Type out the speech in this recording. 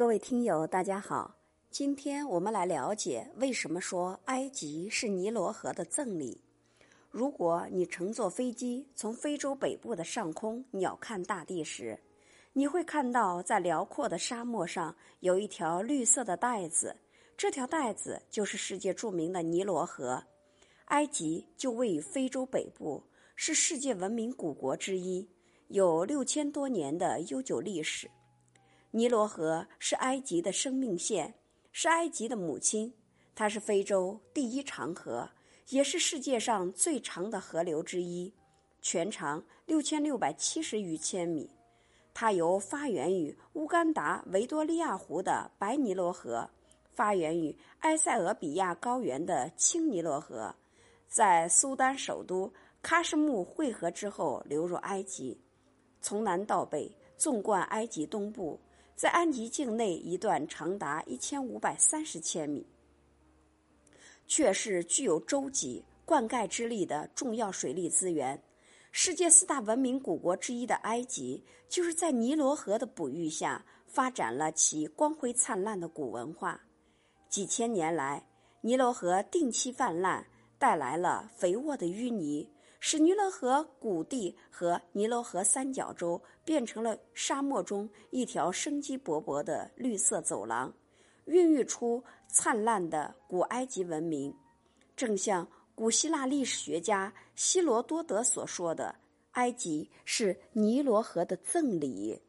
各位听友，大家好，今天我们来了解为什么说埃及是尼罗河的赠礼。如果你乘坐飞机从非洲北部的上空鸟瞰大地时，你会看到在辽阔的沙漠上有一条绿色的带子，这条带子就是世界著名的尼罗河。埃及就位于非洲北部，是世界文明古国之一，有六千多年的悠久历史。尼罗河是埃及的生命线，是埃及的母亲。它是非洲第一长河，也是世界上最长的河流之一，全长六千六百七十余千米。它由发源于乌干达维多利亚湖的白尼罗河，发源于埃塞俄比亚高原的青尼罗河，在苏丹首都喀什木汇合之后流入埃及，从南到北纵贯埃及东部。在安吉境内一段长达一千五百三十千米，却是具有洲级灌溉之力的重要水利资源。世界四大文明古国之一的埃及，就是在尼罗河的哺育下发展了其光辉灿烂的古文化。几千年来，尼罗河定期泛滥，带来了肥沃的淤泥。使尼罗河谷地和尼罗河三角洲变成了沙漠中一条生机勃勃的绿色走廊，孕育出灿烂的古埃及文明。正像古希腊历史学家希罗多德所说的：“埃及是尼罗河的赠礼。”